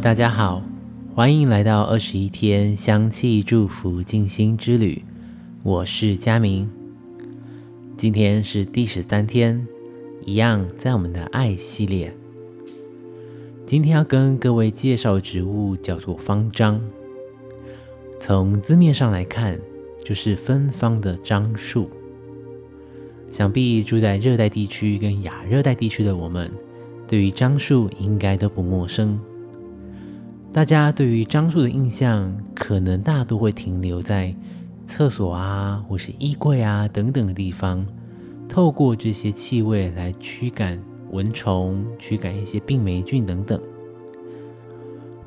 大家好，欢迎来到二十一天香气祝福静心之旅。我是佳明，今天是第十三天，一样在我们的爱系列。今天要跟各位介绍的植物叫做方樟。从字面上来看，就是芬芳的樟树。想必住在热带地区跟亚热带地区的我们，对于樟树应该都不陌生。大家对于樟树的印象，可能大多会停留在厕所啊，或是衣柜啊等等的地方，透过这些气味来驱赶蚊虫、驱赶一些病霉菌等等。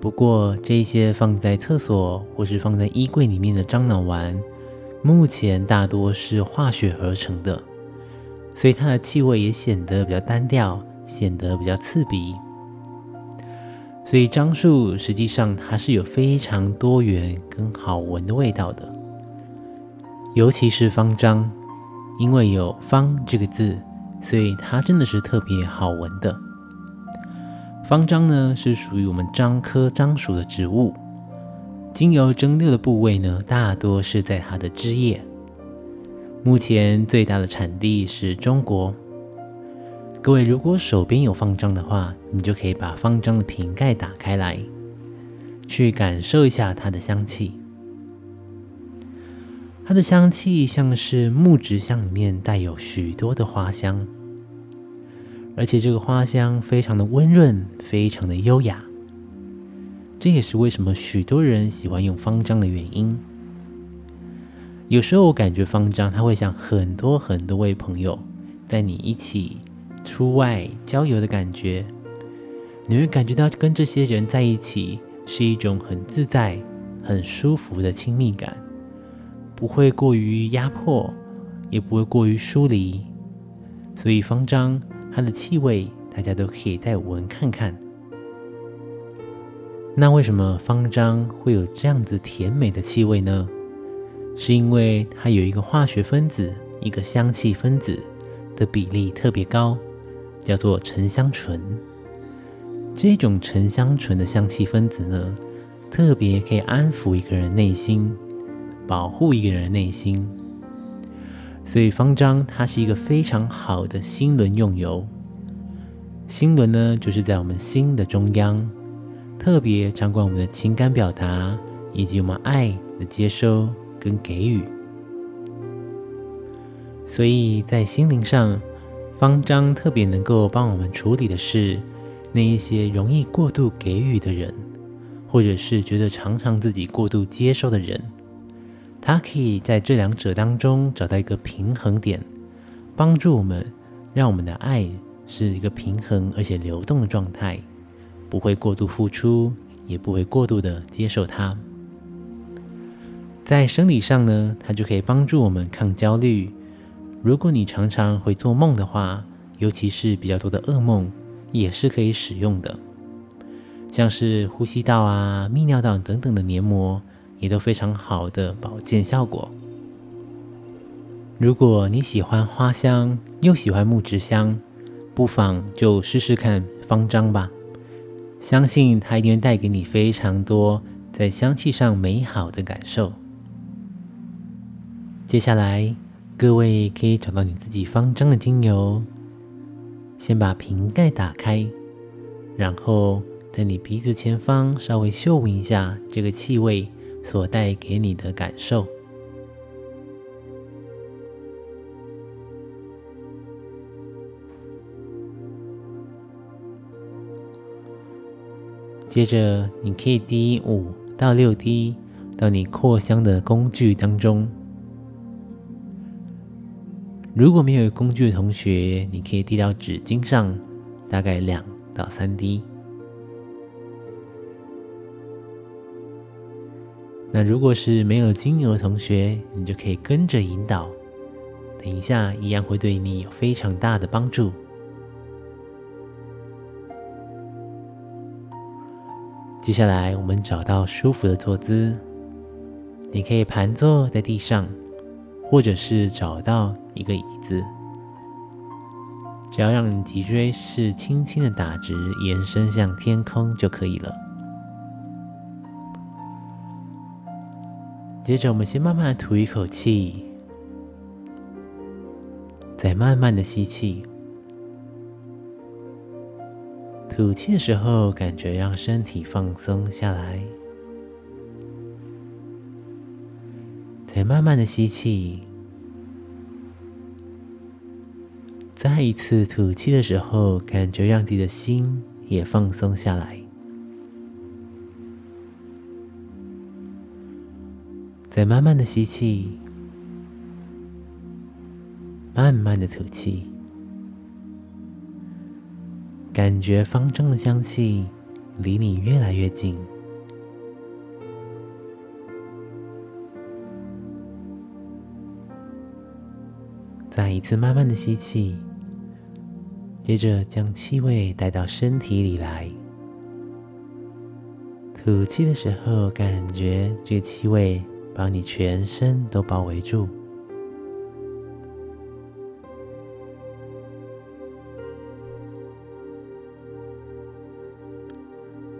不过，这些放在厕所或是放在衣柜里面的樟脑丸，目前大多是化学合成的，所以它的气味也显得比较单调，显得比较刺鼻。所以樟树实际上它是有非常多元跟好闻的味道的，尤其是方樟，因为有“方”这个字，所以它真的是特别好闻的。方樟呢是属于我们樟科樟属的植物，精油蒸馏的部位呢大多是在它的枝叶。目前最大的产地是中国。各位如果手边有方樟的话，你就可以把方樟的瓶盖打开来，去感受一下它的香气。它的香气像是木质香里面带有许多的花香。而且这个花香非常的温润，非常的优雅，这也是为什么许多人喜欢用方樟的原因。有时候我感觉方樟它会像很多很多位朋友带你一起出外郊游的感觉，你会感觉到跟这些人在一起是一种很自在、很舒服的亲密感，不会过于压迫，也不会过于疏离，所以方樟。它的气味，大家都可以再闻看看。那为什么方樟会有这样子甜美的气味呢？是因为它有一个化学分子，一个香气分子的比例特别高，叫做沉香醇。这种沉香醇的香气分子呢，特别可以安抚一个人内心，保护一个人的内心。所以方樟它是一个非常好的心轮用油。心轮呢，就是在我们心的中央，特别掌管我们的情感表达以及我们爱的接收跟给予。所以在心灵上，方樟特别能够帮我们处理的是那一些容易过度给予的人，或者是觉得常常自己过度接受的人。他可以在这两者当中找到一个平衡点，帮助我们，让我们的爱是一个平衡而且流动的状态，不会过度付出，也不会过度的接受它。在生理上呢，它就可以帮助我们抗焦虑。如果你常常会做梦的话，尤其是比较多的噩梦，也是可以使用的。像是呼吸道啊、泌尿道等等的黏膜。也都非常好的保健效果。如果你喜欢花香又喜欢木质香，不妨就试试看方樟吧，相信它一定会带给你非常多在香气上美好的感受。接下来，各位可以找到你自己方张的精油，先把瓶盖打开，然后在你鼻子前方稍微嗅闻一下这个气味。所带给你的感受。接着，你可以滴五到六滴到你扩香的工具当中。如果没有工具的同学，你可以滴到纸巾上，大概两到三滴。那如果是没有精油的同学，你就可以跟着引导，等一下一样会对你有非常大的帮助。接下来我们找到舒服的坐姿，你可以盘坐在地上，或者是找到一个椅子，只要让你脊椎是轻轻的打直，延伸向天空就可以了。接着，我们先慢慢吐一口气，再慢慢的吸气。吐气的时候，感觉让身体放松下来，再慢慢的吸气。再一次吐气的时候，感觉让自己的心也放松下来。再慢慢的吸气，慢慢的吐气，感觉方丈的香气离你越来越近。再一次慢慢的吸气，接着将气味带到身体里来。吐气的时候，感觉这个气味。把你全身都包围住，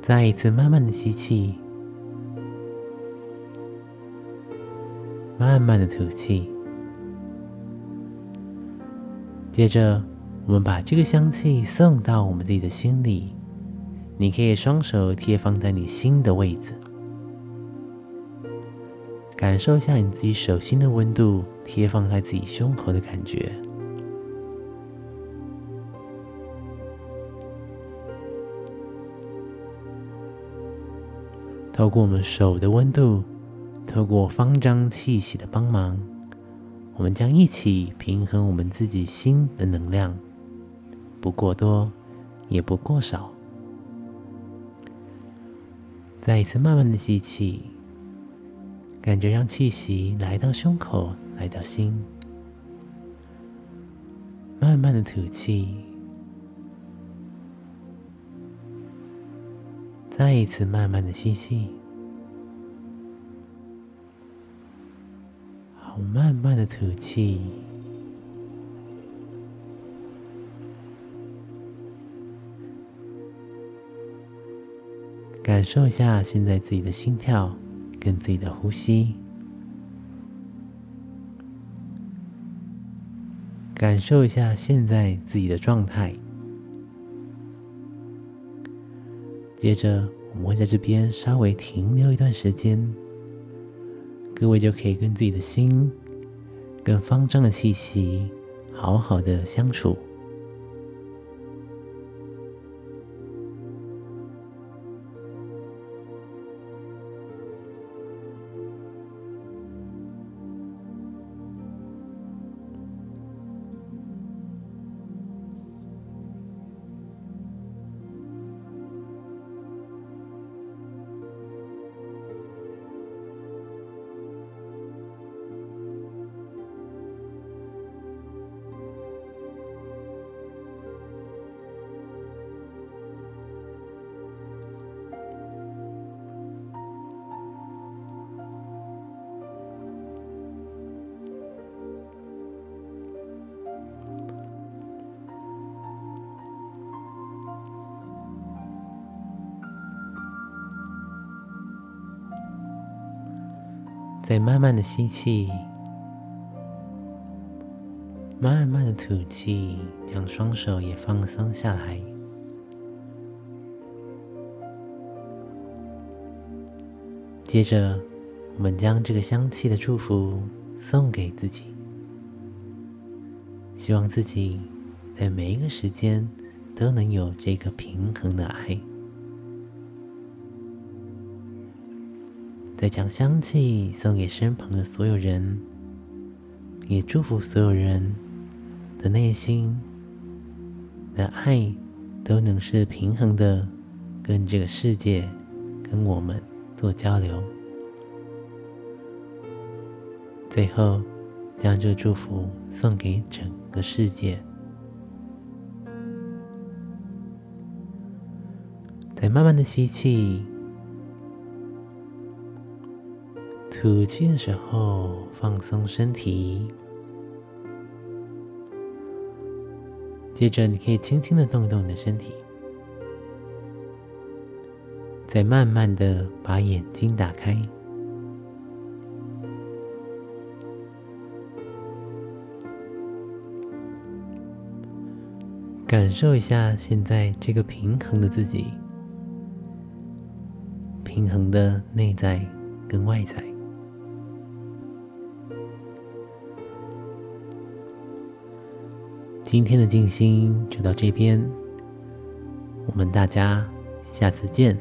再一次慢慢的吸气，慢慢的吐气，接着我们把这个香气送到我们自己的心里，你可以双手贴放在你心的位置。感受一下你自己手心的温度，贴放在自己胸口的感觉。透过我们手的温度，透过方丈气息的帮忙，我们将一起平衡我们自己心的能量，不过多，也不过少。再一次慢慢的吸气。感觉让气息来到胸口，来到心，慢慢的吐气，再一次慢慢的吸气，好，慢慢的吐气，感受一下现在自己的心跳。跟自己的呼吸，感受一下现在自己的状态。接着，我们会在这边稍微停留一段时间，各位就可以跟自己的心、跟方丈的气息好好的相处。再慢慢的吸气，慢慢的吐气，将双手也放松下来。接着，我们将这个香气的祝福送给自己，希望自己在每一个时间都能有这个平衡的爱。再将香气送给身旁的所有人，也祝福所有人的内心的爱都能是平衡的，跟这个世界、跟我们做交流。最后，将这祝福送给整个世界。再慢慢的吸气。吐气的时候放松身体。接着你可以轻轻的动一动你的身体再慢慢的把眼睛打开。感受一下现在这个平衡的自己平衡的内在跟外在。今天的静心就到这边，我们大家下次见。